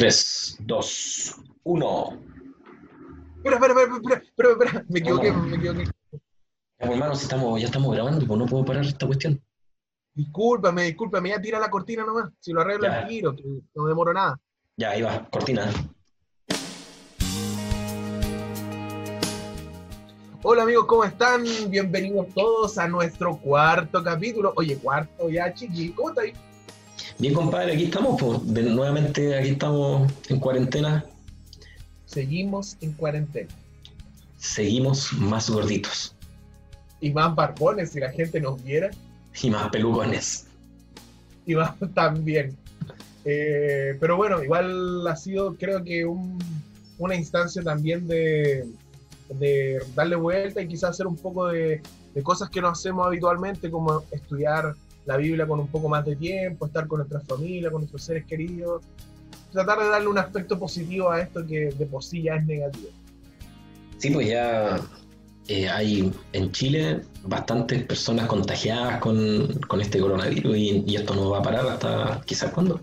3, 2, 1. Espera, espera, espera, espera, espera, espera, me equivoqué, me equivoqué. Ya, pues, hermano, si estamos, ya estamos grabando, pues no puedo parar esta cuestión. Discúlpame, discúlpame, ya tira la cortina nomás. Si lo arreglo al tiro, que no demoro nada. Ya, ahí va, cortina. Hola amigos, ¿cómo están? Bienvenidos todos a nuestro cuarto capítulo. Oye, cuarto ya, chiqui, ¿cómo estáis? Bien, compadre, aquí estamos, pues, de, nuevamente aquí estamos en cuarentena. Seguimos en cuarentena. Seguimos más gorditos Y más barbones, si la gente nos viera. y más pelucones. Y más también. Eh, pero bueno, igual ha sido, creo que, un- una instancia también de, de darle vuelta y quizás hacer un poco de, de cosas que no hacemos habitualmente, como estudiar la Biblia con un poco más de tiempo, estar con nuestra familia, con nuestros seres queridos, tratar de darle un aspecto positivo a esto que de por sí ya es negativo. Sí, pues ya eh, hay en Chile bastantes personas contagiadas con, con este coronavirus y, y esto no va a parar hasta quizás cuándo.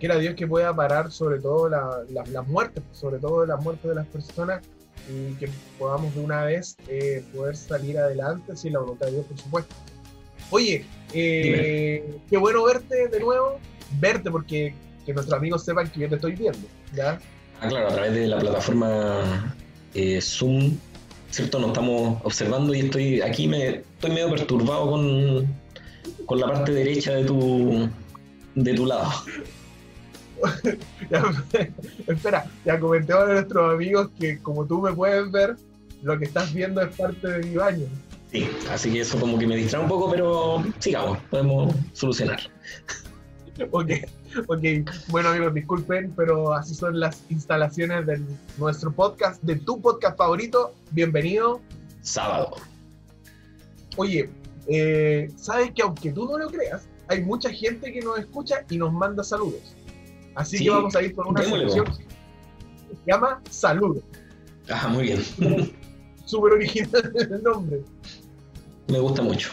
Quiera Dios que pueda parar sobre todo la- la- las muertes, sobre todo las muertes de las personas y que podamos de una vez eh, poder salir adelante sin la voluntad de Dios, por supuesto. Oye, eh, qué bueno verte de nuevo, verte porque que nuestros amigos sepan que yo te estoy viendo, ¿ya? Ah, claro, a través de la plataforma eh, Zoom, ¿cierto? Nos estamos observando y estoy aquí, me estoy medio perturbado con, con la parte derecha de tu, de tu lado. Ya, espera, ya comentemos a nuestros amigos que como tú me puedes ver, lo que estás viendo es parte de mi baño. Sí, así que eso como que me distrae un poco, pero sigamos, podemos solucionar. Ok, ok. Bueno amigos, disculpen, pero así son las instalaciones de nuestro podcast, de tu podcast favorito. Bienvenido. Sábado. Oye, eh, sabes que aunque tú no lo creas, hay mucha gente que nos escucha y nos manda saludos. Así Sí, que vamos a ir por una sección que se llama Saludos. Ah, muy bien. Súper original el nombre. Me gusta mucho.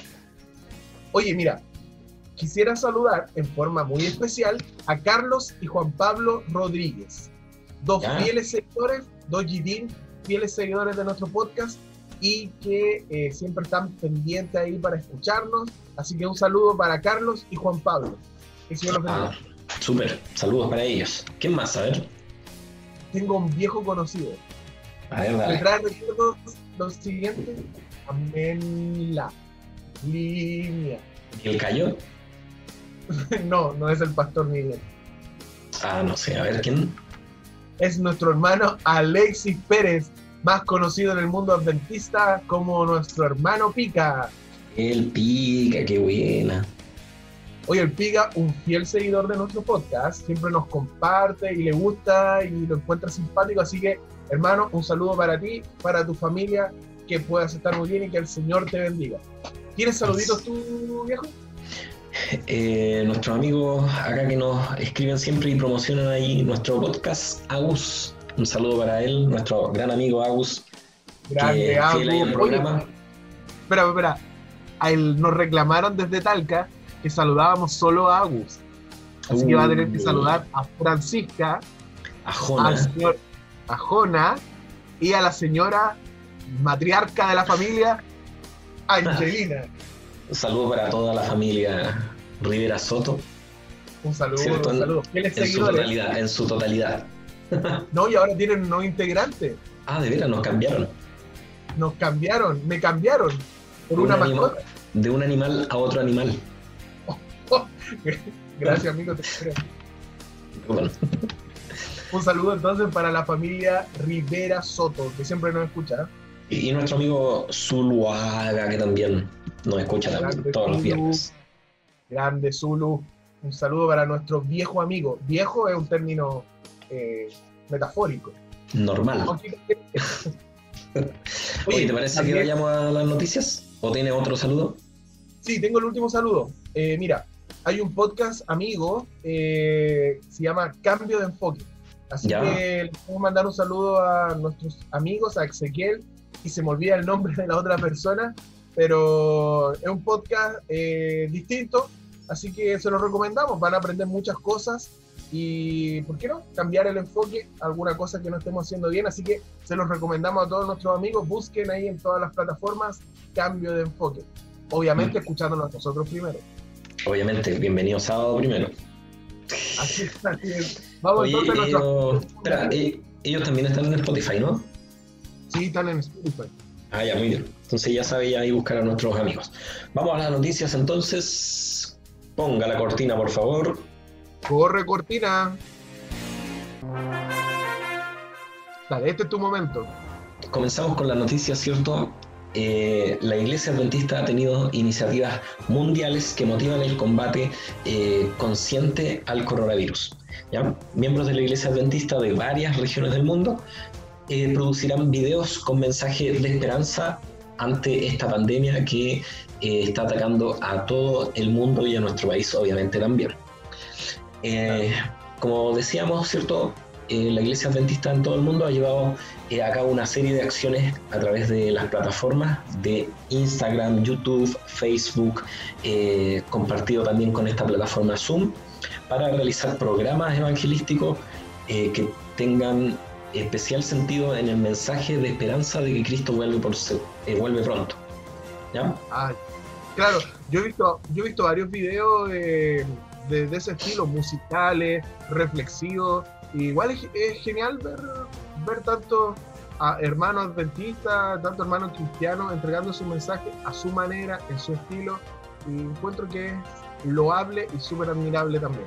Oye, mira, quisiera saludar en forma muy especial a Carlos y Juan Pablo Rodríguez, dos Ya. fieles seguidores, dos GD, fieles seguidores de nuestro podcast y que eh, siempre están pendientes ahí para escucharnos. Así que un saludo para Carlos y Juan Pablo. Que. Ah, súper. Saludos para ellos. ¿Quién más? A ver. Tengo un viejo conocido. A ver, dale. trae recuerdos los Línea. ¿Y el callo? No, no es el pastor Miguel. Ah, no sé. A ver, ¿quién? es nuestro hermano Alexis Pérez, más conocido en el mundo adventista como nuestro hermano Pica. El pica, qué buena. Oye, el Pica, un fiel seguidor de nuestro podcast, siempre nos comparte y le gusta y lo encuentra simpático, así que hermano, un saludo para ti, para tu familia, que puedas estar muy bien y que el Señor te bendiga. ¿Tienes saluditos tú, viejo? Eh, nuestros amigos acá que nos escriben siempre y promocionan ahí nuestro podcast, Agus. Un saludo para él, nuestro gran amigo Agus, Grande, Agus. Oye, espera, espera. A él nos reclamaron desde Talca que saludábamos solo a Agus. Así que va a tener que Uh, saludar a Francisca, A Jona. señor a Jona y a la señora matriarca de la familia, Angelina. Un saludo para toda la familia Rivera Soto Un saludo, Cierto, un en- saludo. En su totalidad, en su totalidad. No, y ahora tienen un nuevo integrante. Ah, de veras, nos cambiaron. Nos cambiaron, me cambiaron por Un una animal. mascota. De un animal a otro animal. Gracias, amigo. te. Bueno, Un saludo entonces para la familia Rivera Soto, que siempre nos escucha. Y, nuestro amigo Zuluaga, que también nos escucha también todos los viernes. Grande Zulu. Un saludo para nuestro viejo amigo. Viejo es un término eh, metafórico. Normal. Oye, ¿te parece también- que vayamos a las noticias? ¿O tiene otro saludo? Sí, tengo el último saludo. Eh, mira, hay un podcast amigo, eh, se llama Cambio de Enfoque. Así Ya. que les podemos mandar un saludo a nuestros amigos, a Ezequiel, y se me olvida el nombre de la otra persona, pero es un podcast eh, distinto, así que se lo recomendamos. Van a aprender muchas cosas y, ¿por qué no?, cambiar el enfoque a alguna cosa que no estemos haciendo bien. Así que se los recomendamos a todos nuestros amigos, busquen ahí en todas las plataformas cambio de enfoque. Obviamente mm. escuchándonos nosotros primero. Obviamente, bienvenido sábado primero. Así es, así es. Vamos entonces a ellos, espera, eh, ellos también están en Spotify, ¿no? Sí, están en Spotify. Ah, ya, muy bien. Entonces ya sabe ahí buscar a nuestros amigos. Vamos a las noticias entonces. Ponga la cortina, por favor. Corre, cortina. Dale, este es tu momento. Comenzamos con la noticia, ¿cierto? Eh, la Iglesia Adventista ha tenido iniciativas mundiales que motivan el combate eh, consciente al coronavirus. ¿ya? Miembros de la Iglesia Adventista de varias regiones del mundo eh, producirán videos con mensajes de esperanza ante esta pandemia que está atacando a todo el mundo y a nuestro país obviamente también. como decíamos, ¿cierto? la Iglesia Adventista en todo el mundo ha llevado eh, a cabo una serie de acciones a través de las plataformas de Instagram, YouTube, Facebook, eh, compartido también con esta plataforma Zoom, para realizar programas evangelísticos eh, que tengan especial sentido en el mensaje de esperanza de que Cristo vuelve, por, vuelve pronto. ¿Ya? Ah, claro, yo he visto, yo he visto varios videos de, de ese estilo, musicales, reflexivos, igual es, genial ver, ver tanto a hermanos adventistas, tanto hermanos cristianos entregando su mensaje a su manera, en su estilo, y encuentro que es loable y súper admirable también.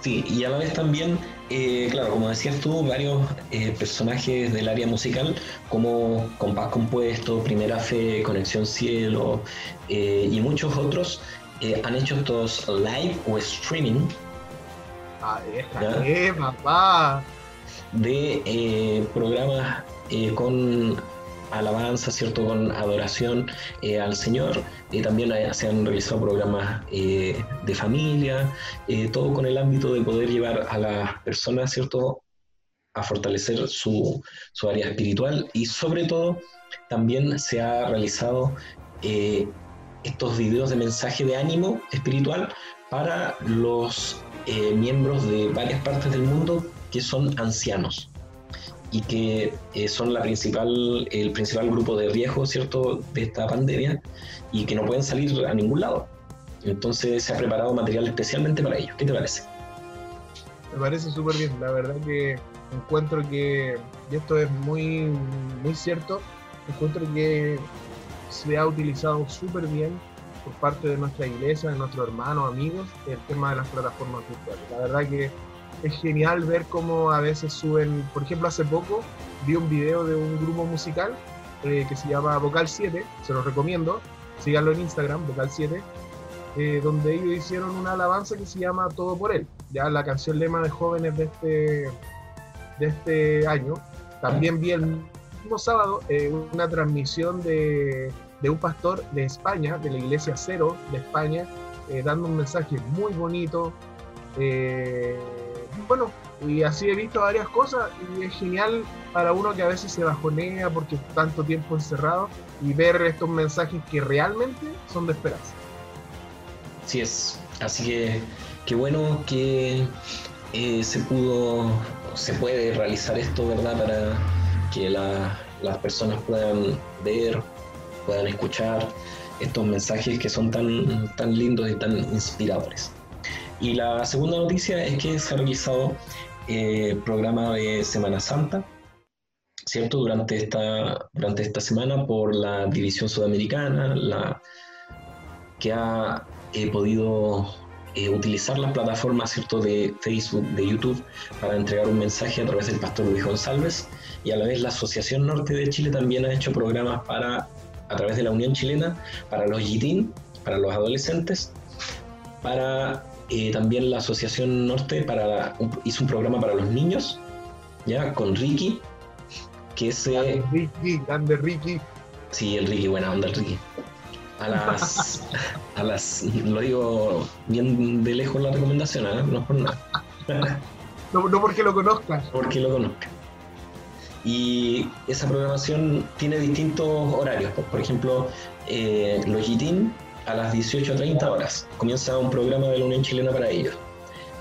Sí, y a la vez también, eh, claro, como decías tú, varios eh, personajes del área musical, como Compás Compuesto, Primera Fe, Conexión Cielo eh, y muchos otros, han hecho estos live o streaming Ah, papá. De programas eh, con alabanza, ¿cierto? Con adoración eh, al Señor. también se han realizado programas de familia, todo con el ámbito de poder llevar a las personas, ¿cierto? A fortalecer su, su área espiritual y sobre todo también se ha realizado estos videos de mensaje de ánimo espiritual para los eh, miembros de varias partes del mundo que son ancianos y que eh, son la principal, el principal grupo de riesgo, ¿cierto?, de esta pandemia y que no pueden salir a ningún lado. Entonces se ha preparado material especialmente para ellos. ¿Qué te parece? Me parece súper bien. La verdad que encuentro que, y esto es muy, muy cierto, encuentro que se ha utilizado súper bien por parte de nuestra iglesia, de nuestros hermanos, amigos, el tema de las plataformas virtuales. La verdad que es genial ver cómo a veces suben, por ejemplo, hace poco vi un video de un grupo musical eh, que se llama Vocal 7, se los recomiendo, síganlo en Instagram, Vocal 7, eh, donde ellos hicieron una alabanza que se llama Todo por Él, ya la canción lema de jóvenes de este, de este año. También vi el mismo sábado eh, una transmisión de de un pastor de España, de la Iglesia Cero de España, eh, dando un mensaje muy bonito. Bueno, y así he visto varias cosas y es genial para uno que a veces se bajonea porque tanto tiempo encerrado y ver estos mensajes que realmente son de esperanza. Así es, así que qué bueno que eh, se pudo, se puede realizar esto, ¿verdad? Para que las personas puedan ver, puedan escuchar estos mensajes que son tan, tan lindos y tan inspiradores. Y la segunda noticia es que se ha realizado el eh, programa de Semana Santa, ¿cierto? Durante esta, durante esta semana por la División Sudamericana, la, que ha eh, podido eh, utilizar las plataformas ¿cierto? de Facebook, de YouTube, para entregar un mensaje a través del pastor Luis González. Y a la vez la Asociación Norte de Chile también ha hecho programas para a través de la Unión Chilena para los YITIN, para los adolescentes, para eh, también la Asociación Norte para, hizo un programa para los niños, ya con Ricky, que es... Ricky, grande Ricky. Sí, el Ricky, buena onda el Ricky. A las, a las, lo digo bien de lejos la recomendación, ¿eh? no por nada. no, no porque lo conozcas. Porque lo conozcas y esa programación tiene distintos horarios. Por ejemplo, eh, los GITIN a las 18.30 horas comienza un programa de la Unión Chilena para ellos.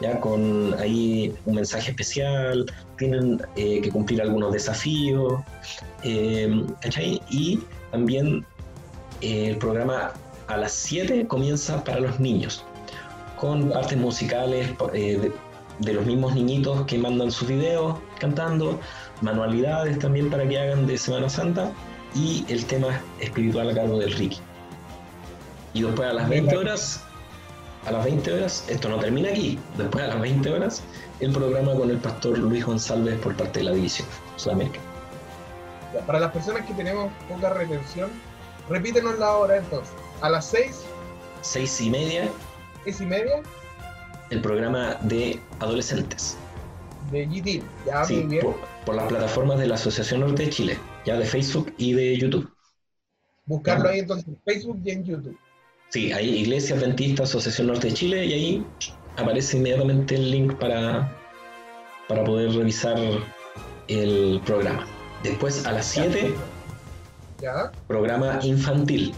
ya con ahí un mensaje especial, tienen eh, que cumplir algunos desafíos, eh, ¿cachai? Y también eh, el programa a las 7 comienza para los niños, con partes musicales de, de, los mismos niñitos que mandan sus videos cantando, manualidades también para que hagan de Semana Santa y el tema espiritual a cargo del Ricky. Y después a las 20 horas a las 20 horas, esto no termina aquí, después a las 20 horas, el programa con el pastor Luis González por parte de la División Sudamérica. Para las personas que tenemos poca retención, repítenos la hora entonces. A las 6. 6 y media. 6 y media. El programa de adolescentes. De GT, ya sí, bien. Por, por, las plataformas de la Asociación Norte de Chile, ya de Facebook y de YouTube. Buscarlo ahí entonces en Facebook y en YouTube. Sí, hay Iglesia Adventista Asociación Norte de Chile y ahí aparece inmediatamente el link para, para poder revisar el programa. Después a las 7, programa infantil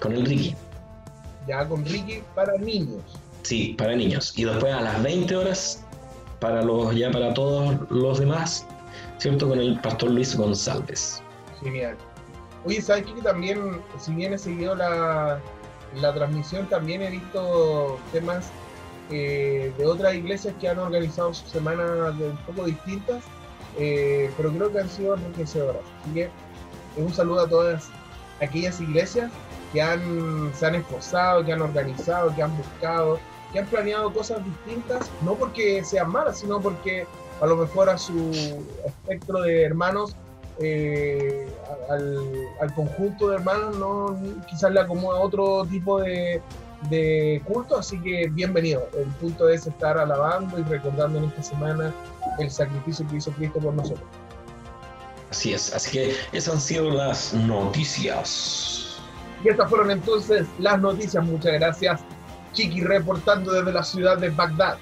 con el Ricky. Ya con Ricky para niños. Sí, para niños. Y después a las 20 horas para los ya para todos los demás, ¿cierto? Con el pastor Luis González. Genial. Oye, ¿sabes qué? También, si bien he seguido la, la transmisión también he visto temas eh, de otras iglesias que han organizado sus semanas un poco distintas, eh, pero creo que han sido enriquecedoras. Así que un saludo a todas aquellas iglesias que han, se han esforzado, que han organizado, que han buscado, que han planeado cosas distintas, no porque sean malas, sino porque a lo mejor a su espectro de hermanos eh, al, conjunto de hermanos no quizás le acomoda otro tipo de, culto, así que bienvenido. El punto es estar alabando y recordando en esta semana el sacrificio que hizo Cristo por nosotros. Así es, así que esas han sido las noticias. Y estas fueron entonces las noticias. Muchas gracias, Chiqui, reportando desde la ciudad de Bagdad.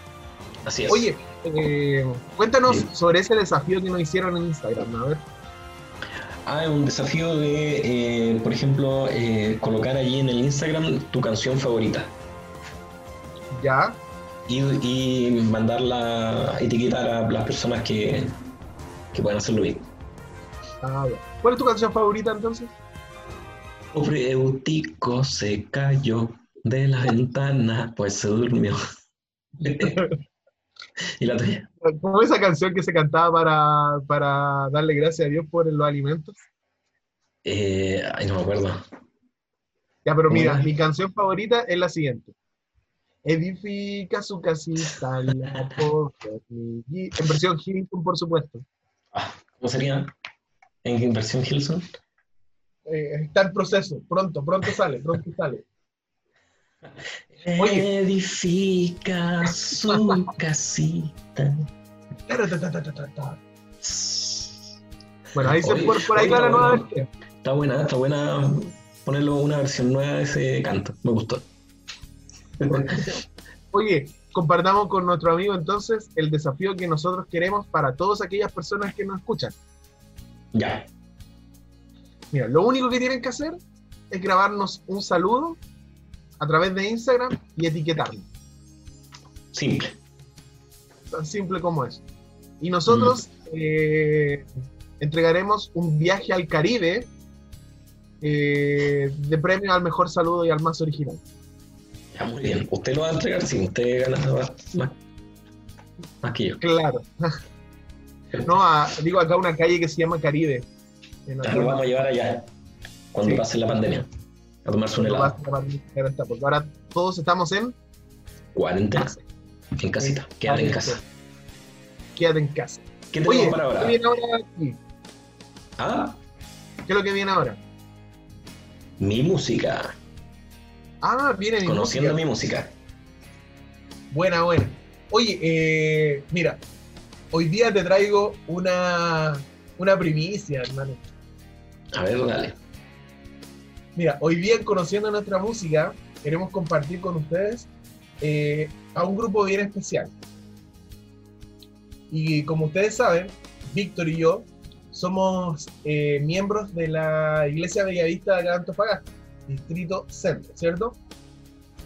Así es. Oye, eh, cuéntanos sobre ese desafío que nos hicieron en Instagram, a ver. Ah, un desafío de, eh, por ejemplo, eh, colocar allí en el Instagram tu canción favorita. Ya. Y, y mandarla, etiquetar a las personas que, que puedan hacerlo bien. Ah, ¿Cuál es tu canción favorita entonces? Pobre Eutico se cayó de la ventana, pues se durmió. ¿Y la tuya? ¿Cómo esa canción que se cantaba para, para darle gracias a Dios por los alimentos? Eh, ay, no me acuerdo. Ya, pero mira, mi canción favorita es la siguiente. Edifica su casita la En versión Hilton, por supuesto. Ah, ¿Cómo sería? ¿En versión Hilton? Eh, está en proceso, pronto, pronto sale, pronto sale. Edifica su casita. Bueno, ahí se fue por ahí la nueva versión. Está buena, está buena ponerlo una versión nueva de ese canto. Me gustó. Oye, compartamos con nuestro amigo entonces el desafío que nosotros queremos para todas aquellas personas que nos escuchan. Ya. Mira, lo único que tienen que hacer es grabarnos un saludo a través de Instagram y etiquetarlo. Simple. Tan simple como es. Y nosotros mm. eh, entregaremos un viaje al Caribe eh, de premio al mejor saludo y al más original. Ya, muy bien. Usted lo va a entregar si usted gana más, más, que yo. Claro. no, digo acá una calle que se llama Caribe. Ya lo vamos a llevar allá cuando pase la pandemia a tomarse un helado. Porque ahora todos estamos en cuarentena. En casita. Quédate en casa. Quédate en casa. ¿Qué tenemos para ahora? ¿Qué viene ahora aquí? ¿Ah? ¿Qué es lo que viene ahora? Mi música. Ah, viene mi Conociendo mi música. Buena, buena. Oye, eh, mira, hoy día te traigo una, una primicia, hermano. A ver, dale. Mira, hoy día conociendo nuestra música, queremos compartir con ustedes eh, a un grupo bien especial. Y como ustedes saben, Víctor y yo somos eh, miembros de la Iglesia Bellavista de Antofagasta, Distrito Centro, ¿cierto?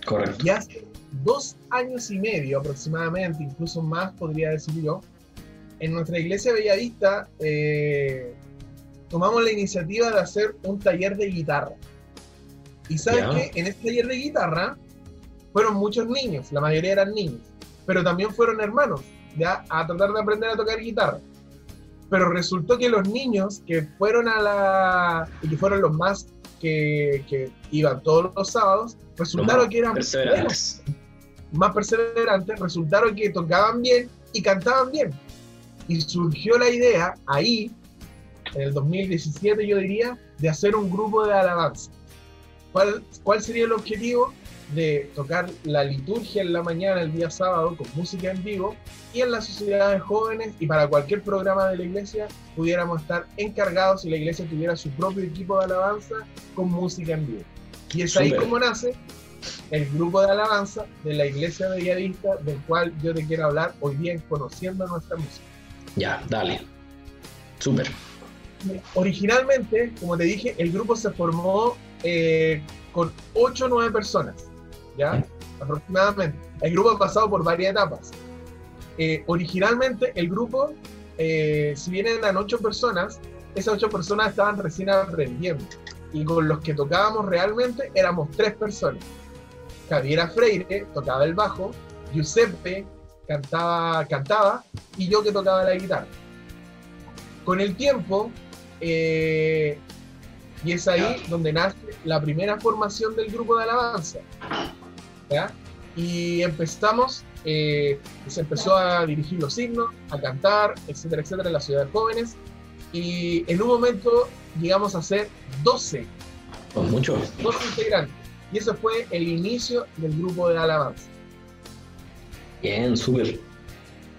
Correcto. Y hace dos años y medio aproximadamente, incluso más podría decir yo, en nuestra iglesia Bellavista eh, tomamos la iniciativa de hacer un taller de guitarra. Y sabes que en este taller de guitarra fueron muchos niños, la mayoría eran niños, pero también fueron hermanos, ya a tratar de aprender a tocar guitarra. Pero resultó que los niños que fueron a la. y que fueron los más que, que iban todos los sábados, resultaron que eran más perseverantes, resultaron que tocaban bien y cantaban bien. Y surgió la idea ahí, en el 2017 yo diría, de hacer un grupo de alabanza. ¿Cuál, cuál sería el objetivo? de tocar la liturgia en la mañana el día sábado con música en vivo y en las sociedades jóvenes y para cualquier programa de la iglesia pudiéramos estar encargados y la iglesia tuviera su propio equipo de alabanza con música en vivo. Y es ahí como nace el grupo de alabanza de la iglesia mediadista del cual yo te quiero hablar hoy día conociendo nuestra música. Ya, dale. Súper. Originalmente, como te dije, el grupo se formó eh, con 8 o 9 personas, ¿ya? Aproximadamente. El grupo ha pasado por varias etapas. Eh, originalmente, el grupo, eh, si bien eran 8 personas, esas 8 personas estaban recién aprendiendo. Y con los que tocábamos realmente éramos 3 personas. Javiera Freire tocaba el bajo, Giuseppe cantaba, y yo que tocaba la guitarra. Con el tiempo, y es ahí donde nace la primera formación del grupo de alabanza. Y empezamos, eh, se empezó a dirigir los signos, a cantar, etcétera, etcétera, en la ciudad de jóvenes. Y en un momento llegamos a ser 12. Con muchos. 12 integrantes. Y eso fue el inicio del grupo de alabanza. Bien, súper.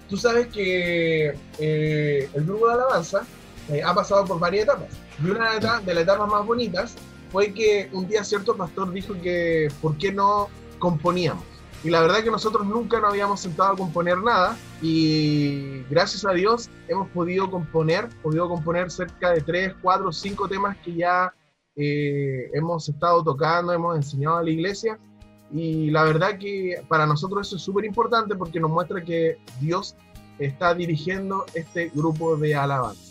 Tú sabes que eh, el grupo de alabanza eh, ha pasado por varias etapas. Y una de, las etapas más bonitas fue que un día cierto pastor dijo que por qué no componíamos. Y la verdad que nosotros nunca nos habíamos sentado a componer nada y gracias a Dios hemos podido componer, podido componer cerca de 3, 4, 5 temas que ya eh, hemos estado tocando, hemos enseñado a la iglesia y la verdad que para nosotros eso es súper importante porque nos muestra que Dios está dirigiendo este grupo de alabanza.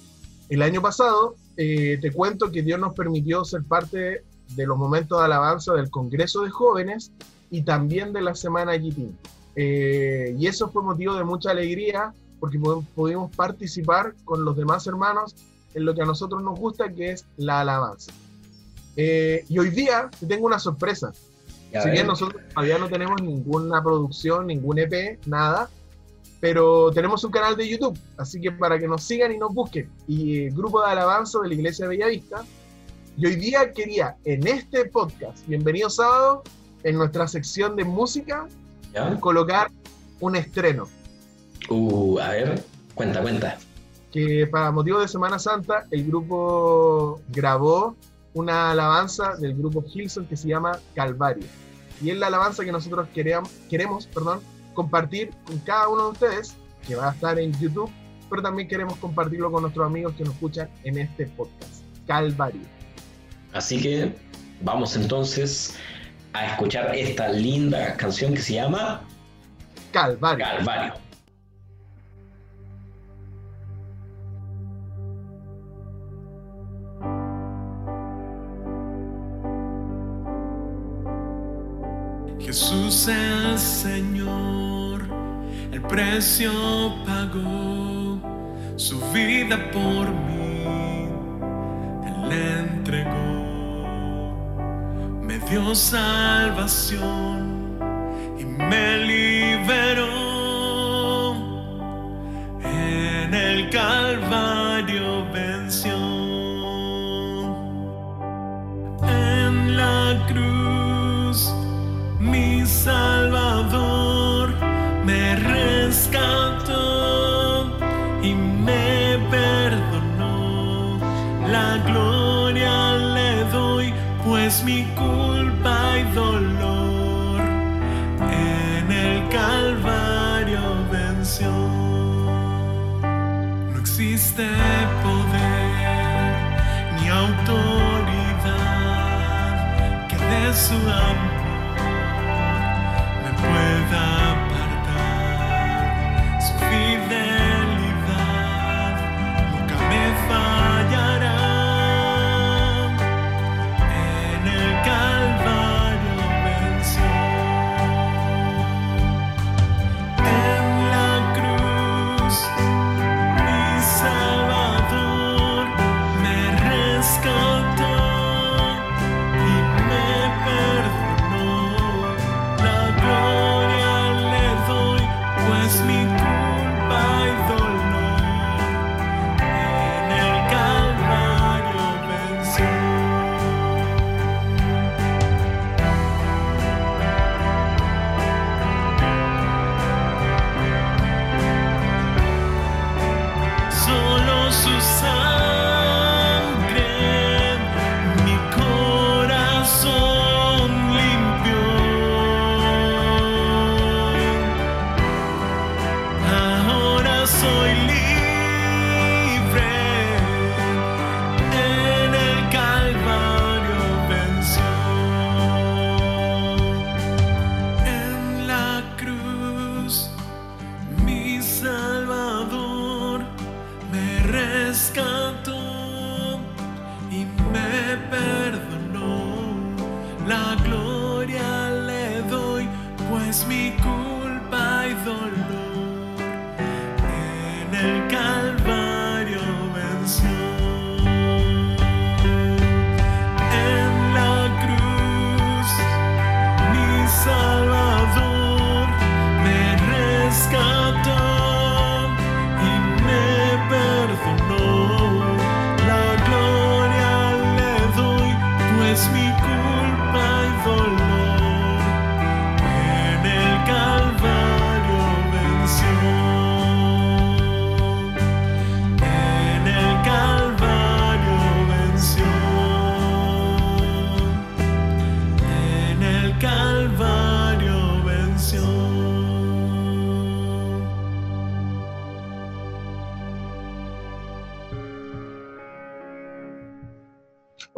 El año pasado eh, te cuento que Dios nos permitió ser parte de los momentos de alabanza del Congreso de Jóvenes y también de la Semana Yitín. Eh, y eso fue motivo de mucha alegría porque pudimos participar con los demás hermanos en lo que a nosotros nos gusta, que es la alabanza. Eh, y hoy día tengo una sorpresa. si bien nosotros todavía no tenemos ninguna producción, ningún EP, nada, pero tenemos un canal de YouTube, así que para que nos sigan y nos busquen. Y Grupo de Alabanza de la Iglesia de Bellavista. Y hoy día quería, en este podcast, bienvenido sábado, en nuestra sección de música, colocar un estreno. Uh, a ver, cuenta, cuenta. Que para motivo de Semana Santa, el grupo grabó una alabanza del grupo Hilson que se llama Calvario. Y es la alabanza que nosotros queremos, queremos perdón, compartir con cada uno de ustedes, que va a estar en YouTube, pero también queremos compartirlo con nuestros amigos que nos escuchan en este podcast, Calvario. Así que vamos entonces a escuchar esta linda canción que se llama Calvario. Calvario. Jesús el Señor, el precio pagó su vida por mí, Él le entregó, me dio salvación y me liberó. En el Calvario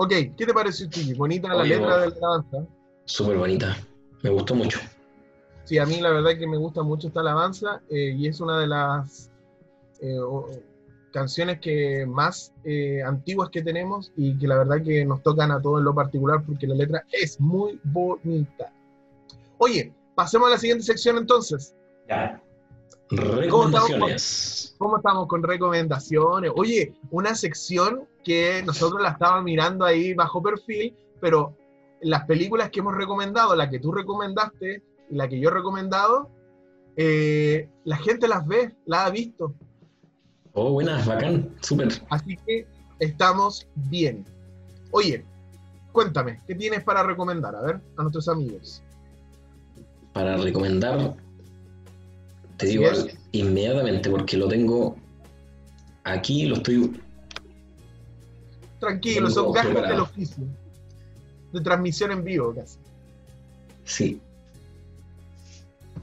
Ok, ¿qué te pareció, Chiqui? Bonita la Oye, letra de la alabanza. Súper bonita. Me gustó mucho. Sí, a mí la verdad que me gusta mucho esta alabanza eh, y es una de las eh, o- canciones que más eh, antiguas que tenemos y que la verdad que nos tocan a todos en lo particular porque la letra es muy bonita. Oye, pasemos a la siguiente sección entonces. Ya. Recomendaciones. ¿Cómo estamos con recomendaciones? Oye, una sección que nosotros la estábamos mirando ahí bajo perfil, pero las películas que hemos recomendado, la que tú recomendaste y la que yo he recomendado, eh, la gente las ve, las ha visto. Oh, buenas, bacán. Súper. Así que estamos bien. Oye, cuéntame, ¿qué tienes para recomendar? A ver, a nuestros amigos. Para recomendar, te digo es. inmediatamente porque lo tengo aquí, lo estoy Tranquilo, son gajes del preparado. oficio. De transmisión en vivo casi. Sí.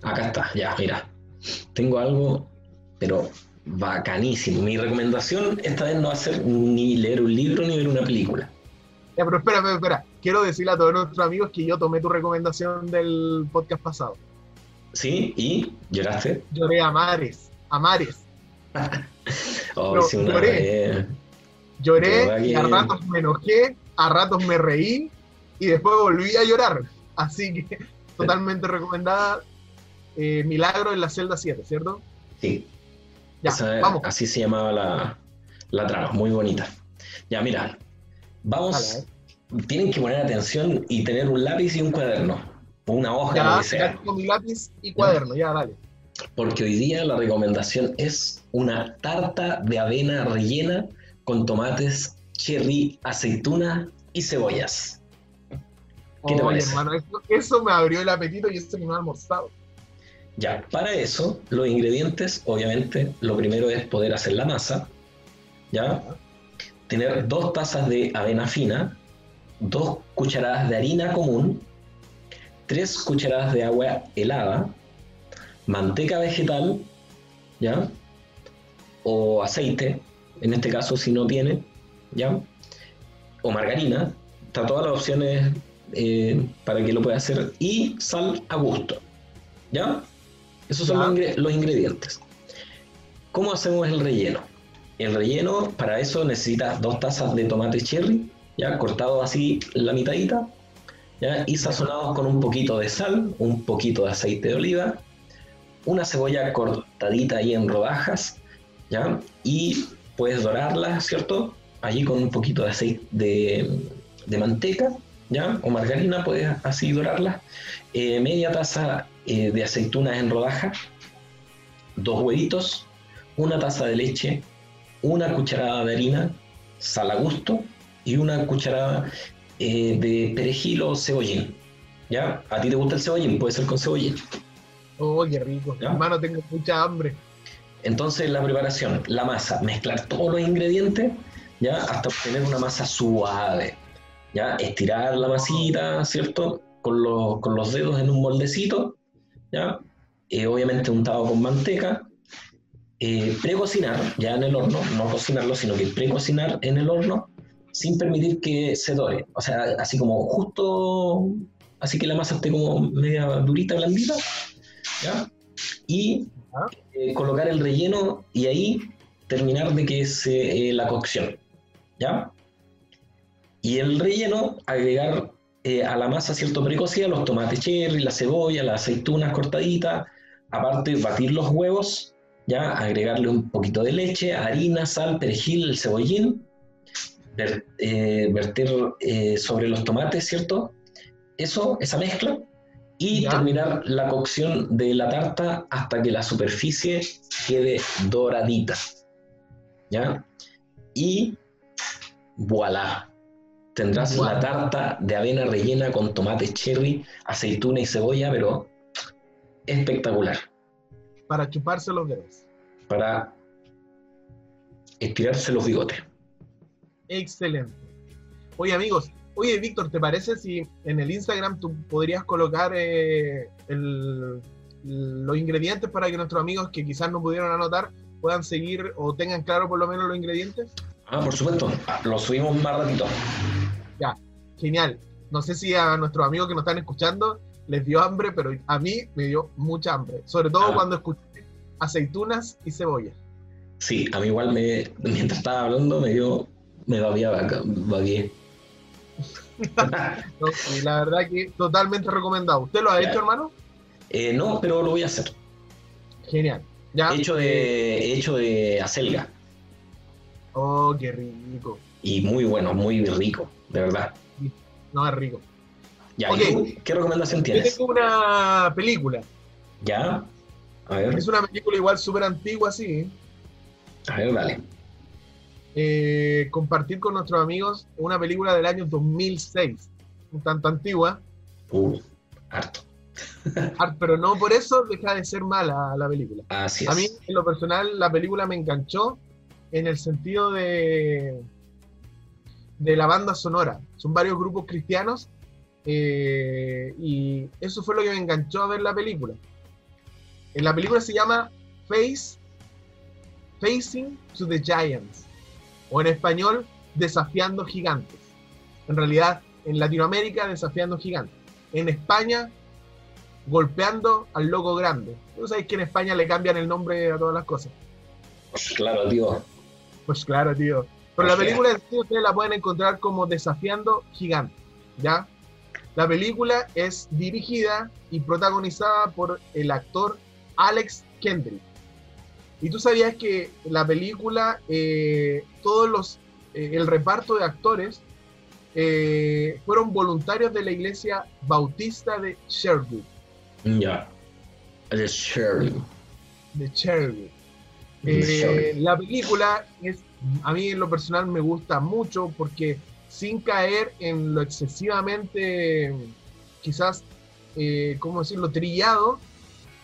Acá está, ya, mira. Tengo algo, pero bacanísimo. Mi recomendación esta vez no va a ser ni leer un libro ni ver una película. Ya, pero espera, espera, espera. Quiero decirle a todos nuestros amigos que yo tomé tu recomendación del podcast pasado. ¿Sí? ¿Y? ¿Lloraste? Lloré a mares, a mares. Oh, No, sí, una lloré. vez. Lloré y a ratos me enojé, a ratos me reí y después volví a llorar. Así que totalmente recomendada. eh, Milagro en la celda 7, ¿cierto? Sí. Ya, Esa- vamos. Así se llamaba la, la trama, muy bonita. Ya, mira, vamos. Dale, eh. Tienen que poner atención y tener un lápiz y un cuaderno. O una hoja, lo Ya, que sea. ya lápiz y cuaderno, ya, dale. Porque hoy día la recomendación es una tarta de avena rellena con tomates, cherry, aceituna y cebollas. ¿Qué te parece? hermano, eso, eso me abrió el apetito y eso que no he almorzado. Ya, para eso, los ingredientes, obviamente, lo primero es poder hacer la masa. ¿Ya? Tener dos tazas de avena fina, dos cucharadas de harina común, tres cucharadas de agua helada, manteca vegetal, ¿ya? O aceite, en este caso si no tiene, ¿ya? O margarina, está todas las opciones eh, para que lo pueda hacer, y sal a gusto, ¿ya? Esos son los, ingre- los ingredientes. ¿Cómo hacemos el relleno? El relleno, para eso necesitas dos tazas de tomate cherry, ya cortados así la mitadita, ya, y sazonados con un poquito de sal, un poquito de aceite de oliva, una cebolla cortadita ahí en rodajas, ya, y puedes dorarla, ¿cierto? Allí con un poquito de aceite de, de manteca, ya, o margarina, puedes así dorarla. Eh, media taza eh, de aceitunas en rodajas, dos huevitos, una taza de leche, una cucharada de harina, sal a gusto y una cucharada eh, de perejil o cebollín. ¿Ya? ¿A ti te gusta el cebollín? Puede ser con cebollín. Oh, qué rico. Ya. Hermano, tengo mucha hambre. Entonces la preparación, la masa, mezclar todos los ingredientes, ¿ya? Hasta obtener una masa suave, ¿ya? Estirar la masita, ¿cierto? Con los, con los dedos en un moldecito, ¿ya? Eh, obviamente untado con manteca. Eh, precocinar ya en el horno, no cocinarlo, sino que precocinar en el horno sin permitir que se dore. O sea, así como justo, así que la masa esté como media durita, blandita, ¿ya? Y eh, colocar el relleno y ahí terminar de que se eh, la cocción, ¿ya? Y el relleno, agregar eh, a la masa, ¿cierto? Precocida, los tomates cherry, la cebolla, las aceitunas cortaditas, aparte batir los huevos, ya agregarle un poquito de leche, harina, sal, perejil, el cebollín, ver- eh, verter eh, sobre los tomates, ¿cierto? Eso, esa mezcla, y Ya. terminar la cocción de la tarta hasta que la superficie quede doradita, ¿ya? Y voilà, tendrás la tarta de avena rellena con tomate cherry, aceituna y cebolla, pero espectacular Para chuparse los dedos. para estirarse los bigotes. Excelente. Oye, amigos. Oye, Víctor, ¿te parece si en el Instagram tú podrías colocar eh, el- los ingredientes para que nuestros amigos que quizás no pudieron anotar puedan seguir o tengan claro por lo menos los ingredientes? Ah, por supuesto, lo subimos más ratito. Genial. No sé si a nuestros amigos que nos están escuchando les dio hambre, pero a mí me dio mucha hambre. Sobre todo Ah. cuando escuché aceitunas y cebolla. Sí, a mí igual me, mientras estaba hablando me dio, me acá, babié. ¿no? Y la verdad que totalmente recomendado. ¿Usted lo ha hecho, hermano? Eh, no, pero lo voy a hacer. Genial. Ya. Hecho de, hecho de acelga. Oh, qué rico. Y muy bueno, muy rico, de verdad. No, es rico. Ya, Ok. ¿y tú qué recomendación Yo tienes? tengo una película. ¿Ya? A ver, Es una película igual súper antigua, sí. a ver, dale. Eh, compartir con nuestros amigos una película del año 2006. Un tanto antigua, Uh, harto. ah, pero no por eso deja de ser mala la película. Así es. A mí, en lo personal, la película me enganchó en el sentido de, de la banda sonora. Son varios grupos cristianos eh, y eso fue lo que me enganchó a ver la película. En la película se llama Face, Facing to the Giants, o en español, Desafiando Gigantes. En realidad, en Latinoamérica, Desafiando Gigantes. En España, Golpeando al Loco Grande. Tú sabes que en España le cambian el nombre a todas las cosas. Pues claro, tío. Pues claro, tío. Pero la película en sí ustedes la pueden encontrar como Desafiando Gigantes, ¿ya? La película es dirigida y protagonizada por el actor Alex Kendrick. Y tú sabías que la película, eh, todos los, eh, el reparto de actores eh, fueron voluntarios de la iglesia bautista de Sherwood, Ya. De Sherwood. El Eh, Sherry. la película es, a mí en lo personal me gusta mucho porque sin caer en lo excesivamente, quizás, eh, ¿cómo decirlo?, trillado,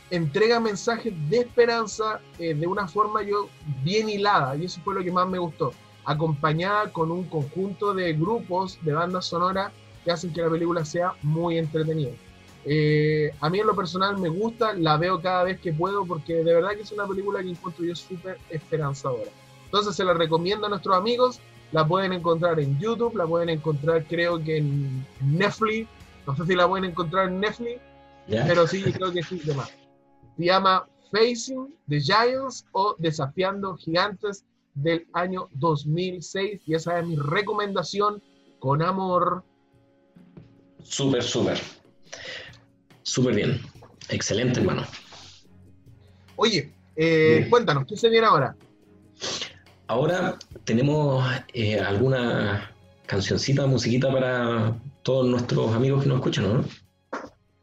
entrega mensajes de esperanza eh, de una forma yo bien hilada y eso fue lo que más me gustó, acompañada con un conjunto de grupos de bandas sonoras que hacen que la película sea muy entretenida. Eh, a mí en lo personal me gusta, la veo cada vez que puedo porque de verdad que es una película que encuentro yo súper esperanzadora. Entonces se la recomiendo a nuestros amigos, la pueden encontrar en YouTube, la pueden encontrar creo que en Netflix, no sé si la pueden encontrar en Netflix, ¿Ya? pero sí, creo que sí, demás. Se llama Facing the Giants o Desafiando Gigantes del año 2006 y esa es mi recomendación con amor. Súper, súper. Súper bien. Excelente, hermano. Oye, eh, cuéntanos, ¿qué se viene ahora? Ahora tenemos eh, alguna cancioncita, musiquita para todos nuestros amigos que nos escuchan, ¿no?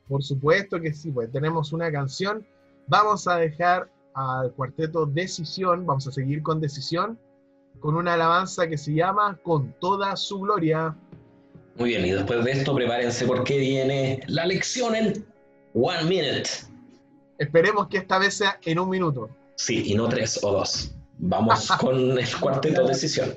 Por supuesto que sí, pues tenemos una canción. Vamos a dejar al cuarteto Decisión, vamos a seguir con Decisión, con una alabanza que se llama Con toda su gloria. Muy bien, y después de esto prepárense porque viene la lección en One Minute. Esperemos que esta vez sea en un minuto. Sí, y no tres o dos. Vamos con el cuarteto decisión.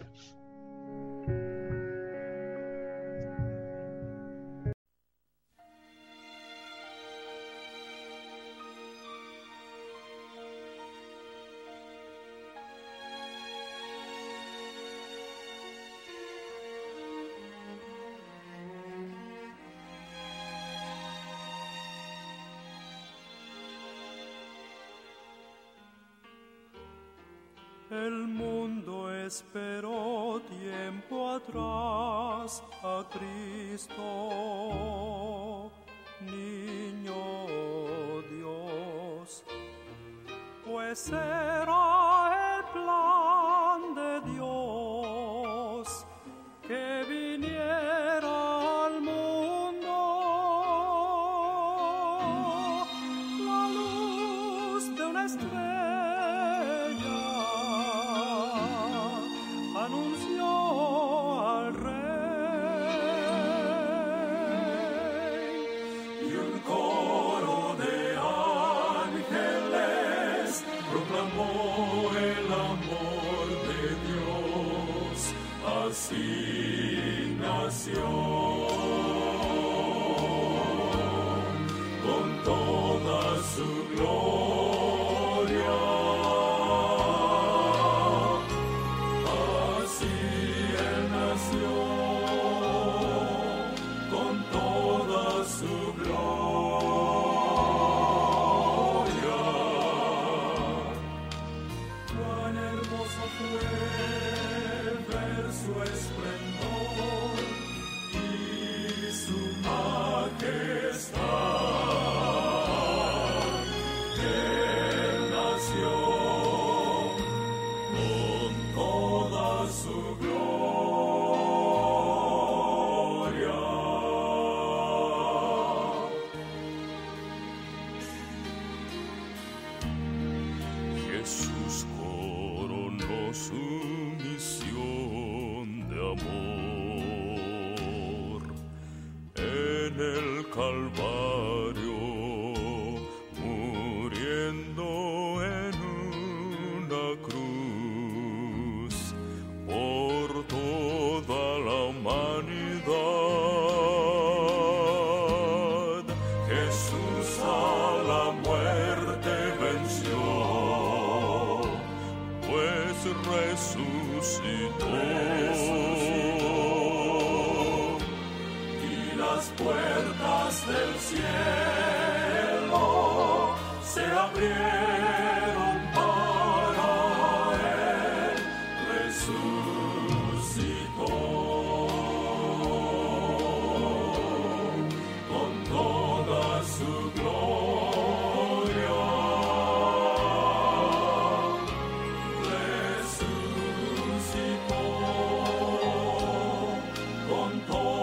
Con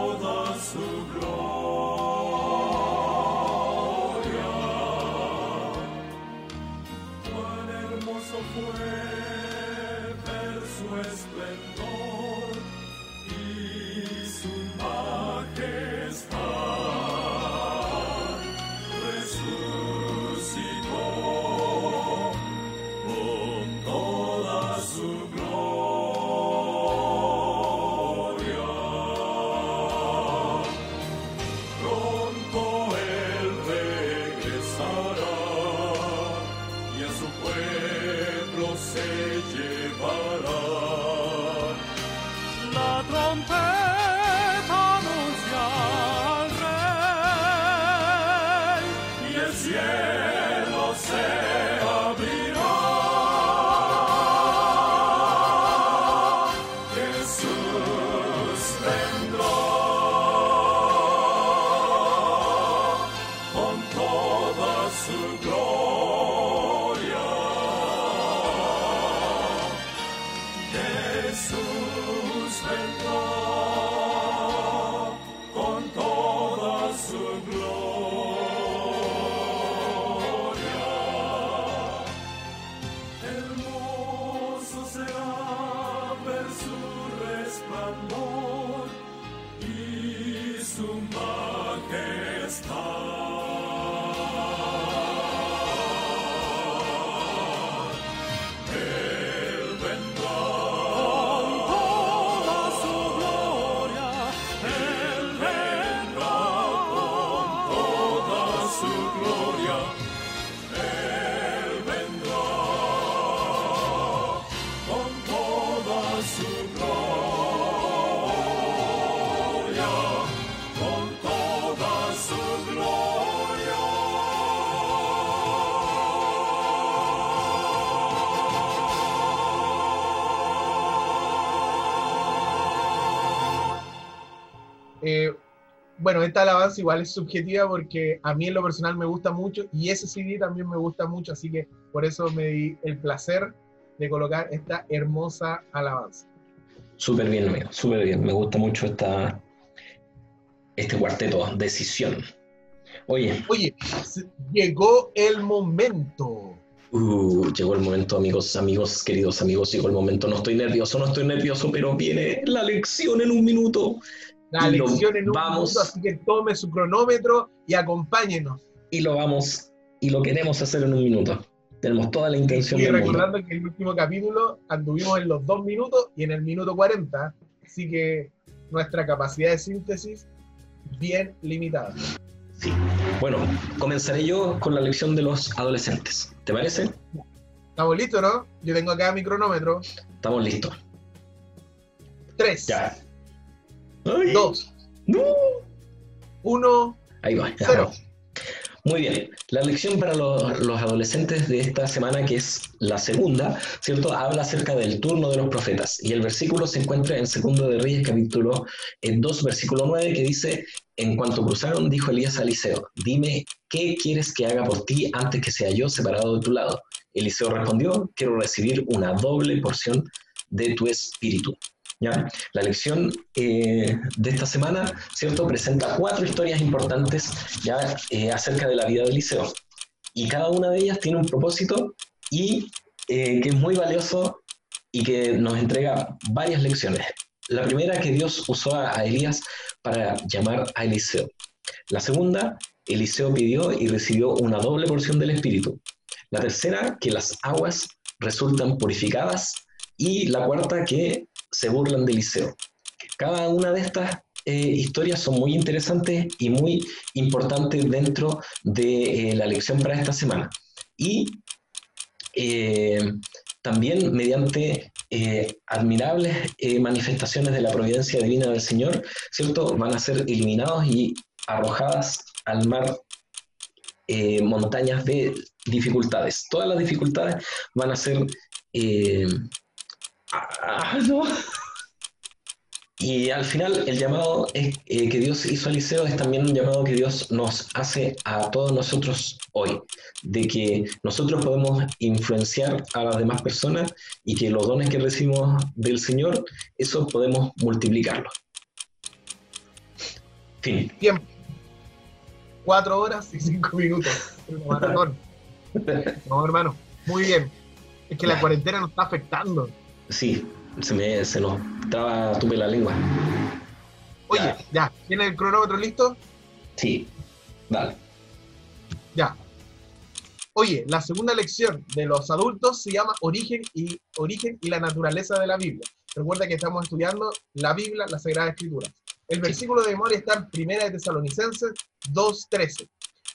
bueno, esta alabanza igual es subjetiva porque a mí en lo personal me gusta mucho y ese CD también me gusta mucho, así que por eso me di el placer de colocar esta hermosa alabanza. Súper bien, amigo, súper bien. Me gusta mucho esta, este cuarteto, Decisión. Oye, Oye, llegó el momento. uh, llegó el momento, amigos, amigos, queridos amigos, llegó el momento. No estoy nervioso, no estoy nervioso, pero viene la lección en un minuto. La Y lección en un vamos. minuto, así que tome su cronómetro y acompáñenos. Y lo vamos, y lo queremos hacer en un minuto. Tenemos toda la intención Y del mundo. recordando que en el último capítulo anduvimos en los dos minutos y en el minuto 40, así que nuestra capacidad de síntesis bien limitada. Sí. Bueno, comenzaré yo con la lección de los adolescentes. ¿Te parece? ¿Estamos listos, no? Yo tengo acá mi cronómetro. Estamos listos. 3, Ya. Ay, 2, no. 1, Ahí va. 0. Muy bien. La lección para los, los adolescentes de esta semana, que es la segunda, ¿cierto? Habla acerca del turno de los profetas. Y el versículo se encuentra en Segundo de Reyes, capítulo eh, 2, versículo 9, que dice, en cuanto cruzaron, dijo Elías a Eliseo, dime, ¿qué quieres que haga por ti antes que sea yo separado de tu lado? Eliseo respondió, quiero recibir una doble porción de tu espíritu. La lección eh, de esta semana, ¿cierto? Presenta cuatro historias importantes ya eh, acerca de la vida de Eliseo. Y cada una de ellas tiene un propósito y eh, que es muy valioso y que nos entrega varias lecciones. La primera, que Dios usó a Elías para llamar a Eliseo. La segunda, Eliseo pidió y recibió una doble porción del Espíritu. La tercera, que las aguas resultan purificadas. Y la cuarta, que se burlan de Eliseo. Cada una de estas eh, historias son muy interesantes y muy importantes dentro de eh, la lección para esta semana. Y eh, también mediante admirables manifestaciones de la providencia divina del Señor, ¿cierto? Van a ser eliminados y arrojadas al mar montañas de dificultades. Todas las dificultades van a ser... ah, no. Y al final el llamado es, eh, que Dios hizo a Eliseo es también un llamado que Dios nos hace a todos nosotros hoy, de que nosotros podemos influenciar a las demás personas y que los dones que recibimos del Señor, eso podemos multiplicarlos. Fin. Tiempo. 4 horas y 5 minutos. No, hermano. Muy bien. Es que la cuarentena nos está afectando. Sí, se, me, se nos traba tupe la lengua. Oye, Ya. ya, ¿tiene el cronómetro listo? Sí, dale. Ya. Oye, la segunda lección de los adultos se llama Origen y, origen y la naturaleza de la Biblia. Recuerda que estamos estudiando la Biblia, la Sagrada Escritura. El versículo de memoria está en Primera de Tesalonicenses 2.13.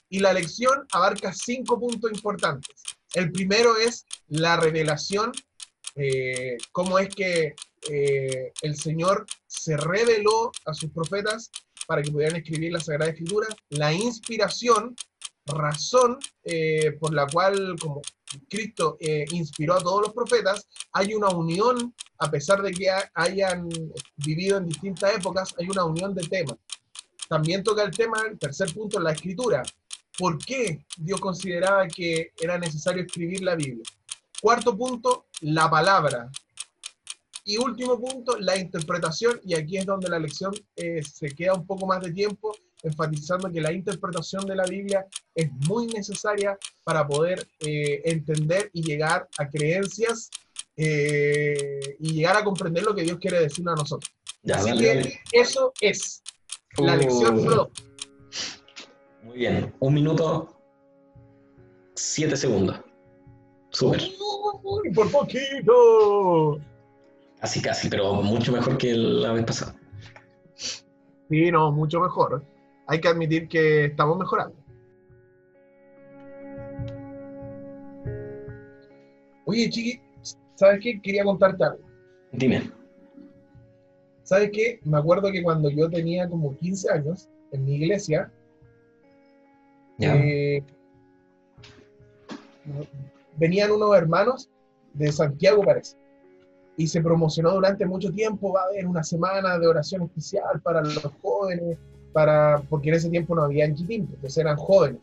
Y la lección abarca cinco puntos importantes. El primero es la revelación, eh, cómo es que eh, el Señor se reveló a sus profetas para que pudieran escribir la Sagrada Escritura. La inspiración, razón eh, por la cual, como Cristo eh, inspiró a todos los profetas, hay una unión, a pesar de que ha- hayan vivido en distintas épocas, hay una unión de temas. También toca el tema, el tercer punto, la escritura. ¿Por qué Dios consideraba que era necesario escribir la Biblia? Cuarto punto, la palabra. Y último punto, la interpretación, y aquí es donde la lección eh, se queda un poco más de tiempo, enfatizando que la interpretación de la Biblia es muy necesaria para poder eh, entender y llegar a creencias eh, y llegar a comprender lo que Dios quiere decirnos a nosotros. Ya, Así dale, que dale. eso es la Uh, lección dos. Muy bien, un minuto, siete segundos. Súper. Uy, por poquito. Casi, casi, pero mucho mejor que la vez pasada. Sí, no, mucho mejor. Hay que admitir que estamos mejorando. Oye, Chiqui, ¿sabes qué? Quería contarte algo. Dime. ¿Sabes qué? Me acuerdo que cuando yo tenía como 15 años, en mi iglesia, ¿Ya? eh, venían unos hermanos de Santiago, parece. Y se promocionó durante mucho tiempo, va a haber una semana de oración especial para los jóvenes, para, porque en ese tiempo no había Gitín, entonces eran jóvenes.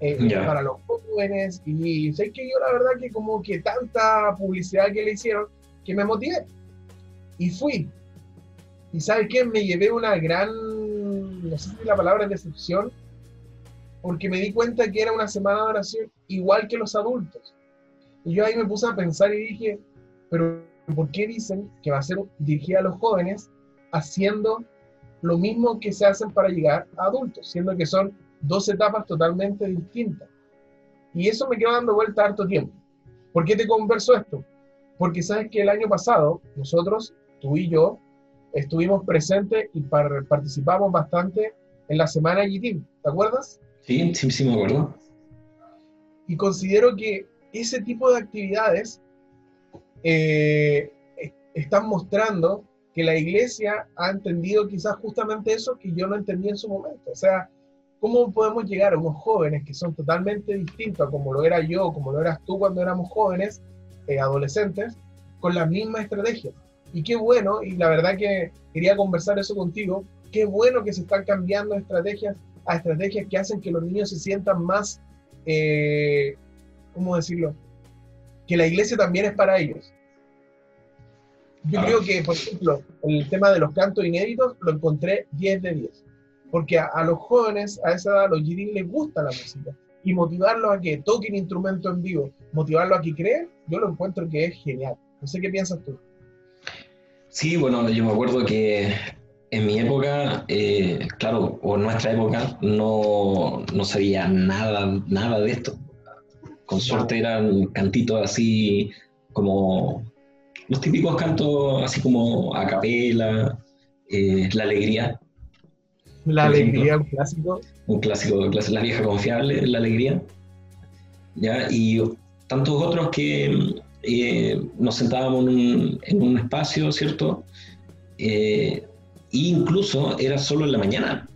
eh, Ya. para los jóvenes, y sé que yo la verdad que como que tanta publicidad que le hicieron, que me motivé. Y fui. Y ¿sabes qué? Me llevé una gran, no sé si la palabra es decepción, porque me di cuenta que era una semana de oración igual que los adultos. Y yo ahí me puse a pensar y dije, pero ¿por qué dicen que va a ser dirigida a los jóvenes haciendo lo mismo que se hacen para llegar a adultos, siendo que son dos etapas totalmente distintas? Y eso me quedó dando vuelta harto tiempo. ¿Por qué te converso esto? Porque sabes que el año pasado nosotros, tú y yo, estuvimos presentes y par- participamos bastante en la semana GTIM, ¿te acuerdas? Sí, sí, sí me acuerdo. y considero que ese tipo de actividades eh, están mostrando que la iglesia ha entendido quizás justamente eso que yo no entendí en su momento. O sea, ¿cómo podemos llegar a unos jóvenes que son totalmente distintos a como lo era yo, como lo eras tú cuando éramos jóvenes, eh, adolescentes, con la misma estrategia? Y qué bueno, y la verdad que quería conversar eso contigo, qué bueno que se están cambiando estrategias a estrategias que hacen que los niños se sientan más eh, ¿cómo decirlo? Que la iglesia también es para ellos. Yo creo que, por ejemplo, el tema de los cantos inéditos lo encontré 10 de 10. Porque a, los jóvenes, a esa edad, a los GD les gusta la música. Y motivarlos a que toquen instrumento en vivo, motivarlos a que creen, yo lo encuentro que es genial. No sé qué piensas tú. Sí, bueno, yo me acuerdo que en mi época, eh, claro, o en nuestra época, no, no sabía nada, nada de esto. Con suerte eran cantitos así como los típicos cantos así como a capela, eh, La Alegría, La alegría, un clásico. un clásico, clásico, La Vieja Confiable, La Alegría, ¿ya? y tantos otros que eh, nos sentábamos en un, en un espacio, ¿cierto? Eh, incluso era solo en la mañana.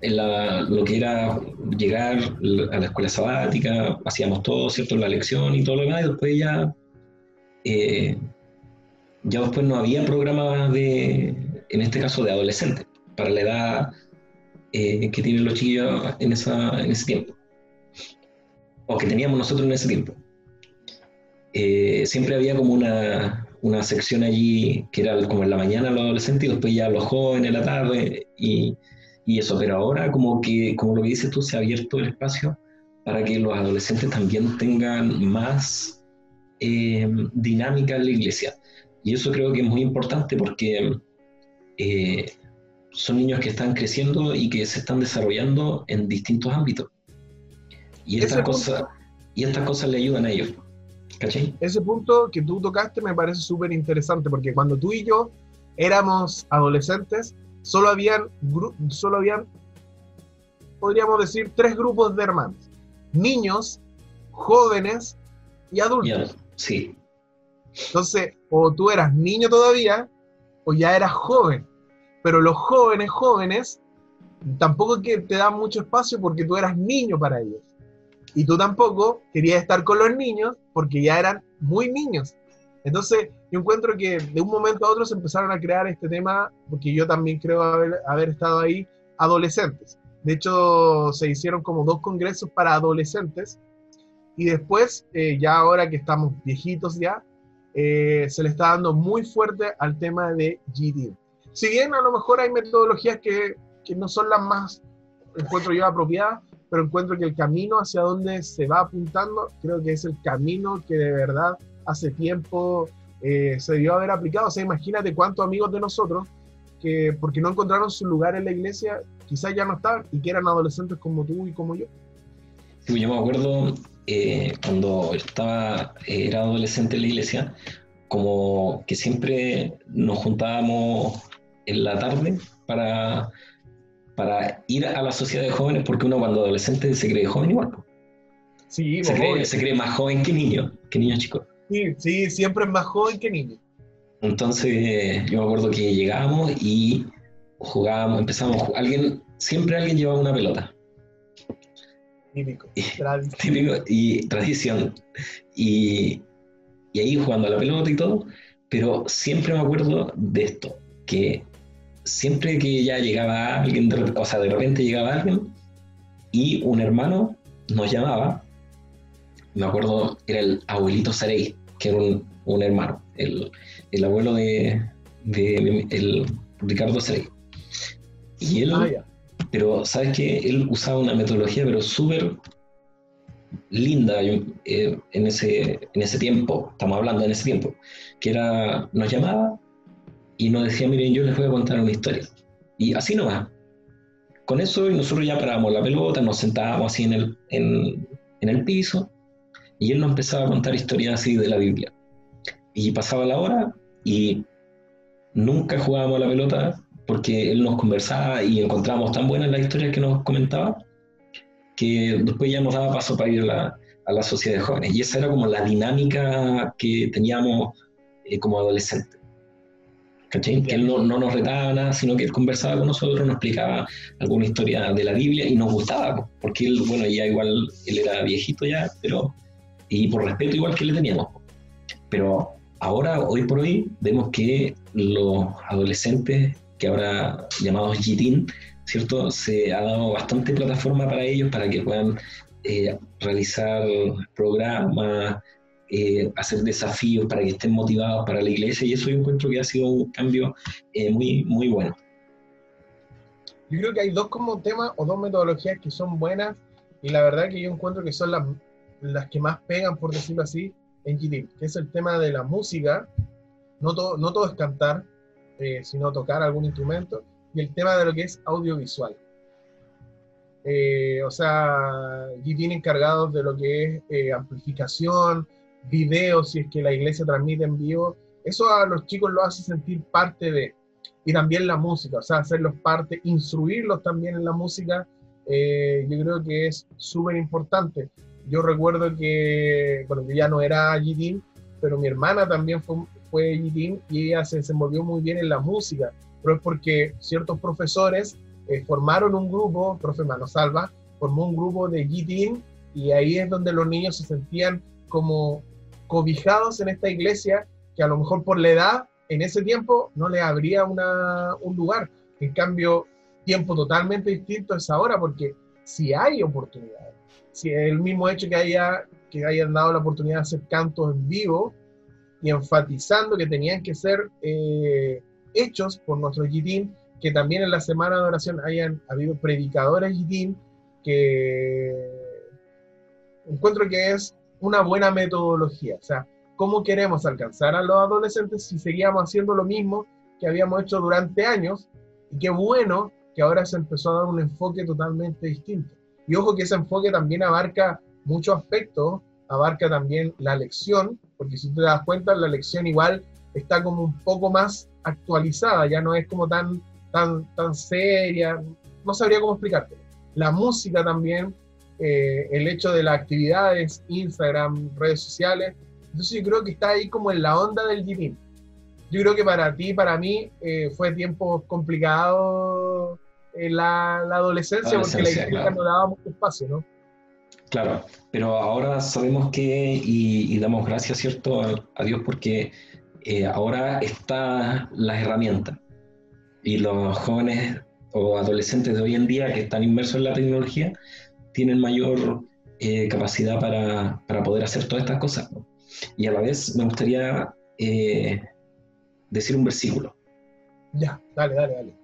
En la- lo que era llegar a la escuela sabática, hacíamos todo, ¿cierto? La lección y todo lo demás, y después ya, eh, ya después no había programas de, en este caso, de adolescentes, para la edad eh, que tienen los chiquillos en, esa, en ese tiempo, o que teníamos nosotros en ese tiempo. Eh, siempre había como una, una sección allí que era como en la mañana los adolescentes y después ya los jóvenes en la tarde y, y eso, pero ahora como que, como lo que dices tú, se ha abierto el espacio para que los adolescentes también tengan más eh, dinámica en la iglesia. Y eso creo que es muy importante porque eh, son niños que están creciendo y que se están desarrollando en distintos ámbitos. Y estas cosas, y estas cosas le ayudan a ellos. ¿Cachai? ese punto que tú tocaste me parece súper interesante porque cuando tú y yo éramos adolescentes, solo habían, solo habían, podríamos decir, tres grupos de hermanos. Niños, jóvenes y adultos. Sí, Entonces, o tú eras niño todavía, o ya eras joven. Pero los jóvenes, jóvenes, tampoco es que te dan mucho espacio porque tú eras niño para ellos. Y tú tampoco querías estar con los niños porque ya eran muy niños. Entonces, yo encuentro que de un momento a otro se empezaron a crear este tema, porque yo también creo haber, haber estado ahí, adolescentes. De hecho, se hicieron como dos congresos para adolescentes. Y después, eh, ya ahora que estamos viejitos ya, eh, se le está dando muy fuerte al tema de GD. Si bien a lo mejor hay metodologías que, que no son las más, encuentro yo, apropiadas, pero encuentro que el camino hacia donde se va apuntando, creo que es el camino que de verdad hace tiempo eh, se debió haber aplicado. O sea, imagínate cuántos amigos de nosotros que porque no encontraron su lugar en la iglesia, quizás ya no estaban y que eran adolescentes como tú y como yo. Sí, yo me acuerdo eh, cuando estaba, eh, era adolescente en la iglesia, como que siempre nos juntábamos en la tarde para, para ir a la sociedad de jóvenes, porque uno cuando adolescente se cree joven igual. Sí, se cree, se cree más joven que niño, que niño chico. sí, sí, siempre es más joven que niño. Entonces yo me acuerdo que llegábamos y jugábamos, empezamos alguien, siempre alguien llevaba una pelota. Típico. Y- Tradición. típico y tradición. Y, y ahí jugando a la pelota y todo, pero siempre me acuerdo de esto, que siempre que ya llegaba alguien, de o sea, de repente llegaba alguien y un hermano nos llamaba, me acuerdo, era el abuelito Sarey, que era un, un hermano, el, el abuelo de, de el Ricardo Sarey. Y él, Ah, pero sabes que él usaba una metodología, pero súper linda eh, en, ese, en ese tiempo, estamos hablando en ese tiempo, que era, nos llamaba y nos decía, miren, yo les voy a contar una historia. Y así nomás. Con eso nosotros ya parábamos la pelota, nos sentábamos así en el, en, en el piso y él nos empezaba a contar historias así de la Biblia. Y pasaba la hora y nunca jugábamos la pelota porque él nos conversaba y encontrábamos tan buenas las historias que nos comentaba que después ya nos daba paso para ir a la, a la sociedad de jóvenes. Y esa era como la dinámica que teníamos eh, como adolescentes. ¿Cachai? Que él no, no nos retaba nada, sino que él conversaba con nosotros, nos explicaba alguna historia de la Biblia y nos gustaba, po, porque él, bueno, ya igual, él era viejito ya, pero, y por respeto igual que le teníamos. Pero ahora, hoy por hoy, vemos que los adolescentes, que ahora llamados GTIN, ¿cierto? Se ha dado bastante plataforma para ellos para que puedan eh, realizar programas, eh, hacer desafíos para que estén motivados para la iglesia y eso yo encuentro que ha sido un cambio eh, muy, muy bueno. Yo creo que hay dos como temas o dos metodologías que son buenas y la verdad que yo encuentro que son las, las que más pegan, por decirlo así, en GTIM, que es el tema de la música, no todo, no todo es cantar, eh, sino tocar algún instrumento, y el tema de lo que es audiovisual. Eh, o sea, GTIM encargados de lo que es eh, amplificación, videos, si es que la iglesia transmite en vivo, eso a los chicos lo hace sentir parte de, y también la música, o sea, hacerlos parte, instruirlos también en la música, eh, yo creo que es súper importante. Yo recuerdo que, bueno, yo ya no era GTIN, pero mi hermana también fue, fue GTIN y ella se desenvolvió muy bien en la música, pero es porque ciertos profesores eh, formaron un grupo, profe Mano Salva, formó un grupo de GTIN y ahí es donde los niños se sentían como cobijados en esta iglesia que a lo mejor por la edad en ese tiempo no le habría una, un lugar. En cambio, tiempo totalmente distinto es ahora, porque si hay oportunidades, si el mismo hecho que, haya, que hayan dado la oportunidad de hacer cantos en vivo y enfatizando que tenían que ser eh, hechos por nuestros GTIN, que también en la semana de oración hayan habido predicadores GTIN, que encuentro que es una buena metodología. O sea, ¿cómo queremos alcanzar a los adolescentes si seguíamos haciendo lo mismo que habíamos hecho durante años? Y qué bueno que ahora se empezó a dar un enfoque totalmente distinto. Y ojo que ese enfoque también abarca muchos aspectos, abarca también la lección, porque si te das cuenta, la lección igual está como un poco más actualizada, ya no es como tan, tan, tan seria, no sabría cómo explicarte. La música también, eh, el hecho de las actividades, Instagram, redes sociales, entonces yo creo que está ahí como en la onda del GTIM. Yo creo que para ti, para mí, eh, fue tiempo complicado en la, la adolescencia, porque la Adolescencia, iglesia claro. no daba mucho espacio, ¿no? Claro, pero ahora sabemos que, y, y damos gracias, ¿cierto?, a, a Dios porque eh, ahora están las herramientas. Y los jóvenes o adolescentes de hoy en día que están inmersos en la tecnología tienen mayor eh, capacidad para, para poder hacer todas estas cosas. ¿no? Y a la vez me gustaría eh, decir un versículo Ya, dale, dale, dale.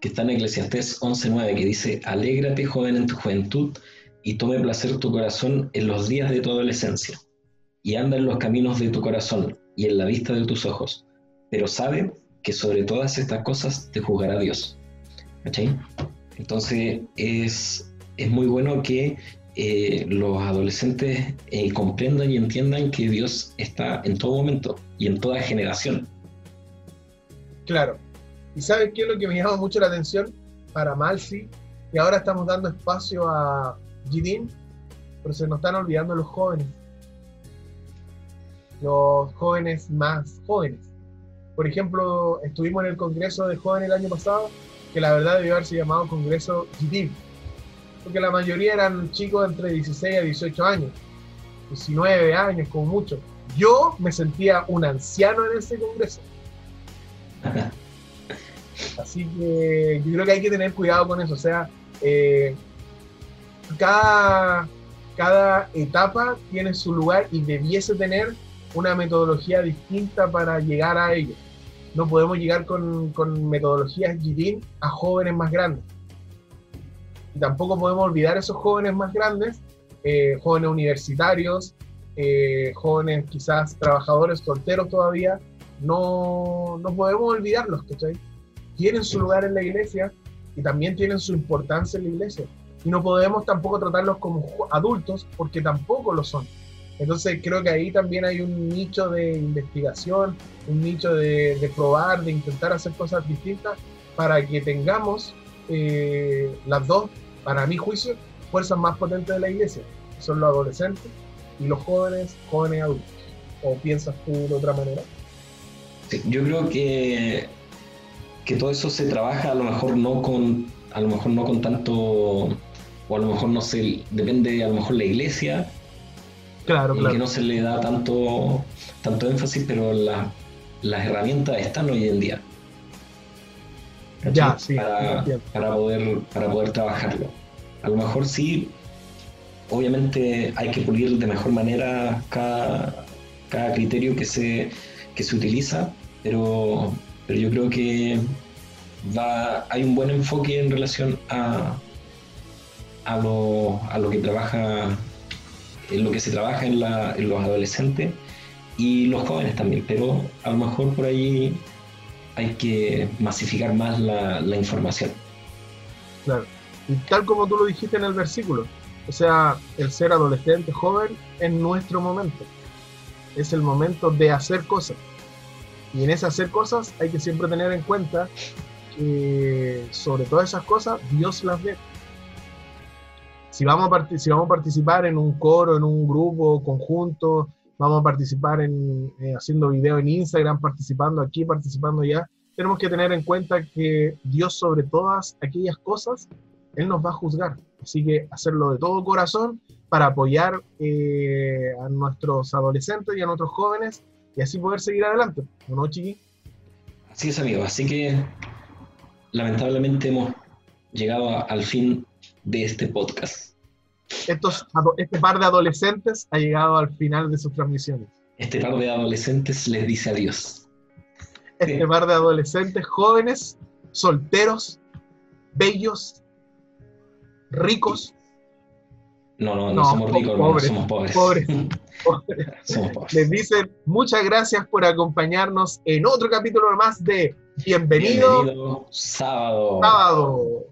que está en Eclesiastés 11.9 que dice, alégrate joven en tu juventud y tome placer tu corazón en los días de tu adolescencia y anda en los caminos de tu corazón y en la vista de tus ojos, pero sabe que sobre todas estas cosas te juzgará Dios. ¿Cachai? Entonces es, es muy bueno que eh, los adolescentes eh, comprendan y entiendan que Dios está en todo momento y en toda generación. Claro. ¿Y sabes qué es lo que me llama mucho la atención? Para Malsi, que ahora estamos dando espacio a Gidin, pero se nos están olvidando los jóvenes. Los jóvenes más jóvenes. Por ejemplo, estuvimos en el Congreso de Jóvenes el año pasado, que la verdad debió haberse llamado Congreso Gidin, porque la mayoría eran chicos entre 16 a 18 años, 19 años como mucho. Yo me sentía un anciano en ese congreso. Así que yo creo que hay que tener cuidado con eso. O sea, eh, cada, cada etapa tiene su lugar y debiese tener una metodología distinta para llegar a ello. No podemos llegar con, con metodologías GIDIN a jóvenes más grandes. Y tampoco podemos olvidar esos jóvenes más grandes, eh, jóvenes universitarios, eh, jóvenes quizás trabajadores solteros todavía. No, no podemos olvidarlos, ¿cachai? Tienen su lugar en la iglesia y también tienen su importancia en la iglesia. Y no podemos tampoco tratarlos como adultos porque tampoco lo son. Entonces creo que ahí también hay un nicho de investigación, un nicho de, de probar, de intentar hacer cosas distintas para que tengamos eh, las dos, para mi juicio, fuerzas más potentes de la iglesia, que son los adolescentes y los jóvenes, jóvenes adultos. ¿O piensas tú de otra manera? Sí, yo creo que, que todo eso se trabaja a lo mejor no con a lo mejor no con tanto o a lo mejor no se depende a lo mejor la iglesia Claro, y que no se le da tanto tanto énfasis pero la- las herramientas están hoy en día. Ya, sí, para, para poder para poder trabajarlo a lo mejor sí obviamente hay que pulir de mejor manera cada, criterio que se, que se utiliza, pero, pero yo creo que va, hay un buen enfoque en relación a, a, lo, a lo que trabaja, en lo que se trabaja en, la, en los adolescentes y los jóvenes también, pero a lo mejor por ahí hay que masificar más la, la información. Claro. Y tal como tú lo dijiste en el versículo, o sea, el ser adolescente, joven, es nuestro momento. Es el momento de hacer cosas. Y en ese hacer cosas hay que siempre tener en cuenta que sobre todas esas cosas Dios las ve. Si vamos, a si vamos a participar en un coro, en un grupo conjunto, vamos a participar en, eh, haciendo video en Instagram, participando aquí, participando allá, tenemos que tener en cuenta que Dios sobre todas aquellas cosas, Él nos va a juzgar. Así que hacerlo de todo corazón para apoyar eh, a nuestros adolescentes y a nuestros jóvenes y así poder seguir adelante. ¿O ¿No, Chiqui? Así es, amigo. Así que lamentablemente hemos llegado al fin de este podcast. Estos, este par de adolescentes ha llegado al final de sus transmisiones. Este par de adolescentes les dice adiós. Este par de adolescentes jóvenes, solteros, bellos, ricos, No, no, no, No, somos ricos, somos pobres. pobres. somos pobres. les dicen muchas gracias por acompañarnos en otro capítulo más de Bienvenido, Bienvenido sábado. sábado.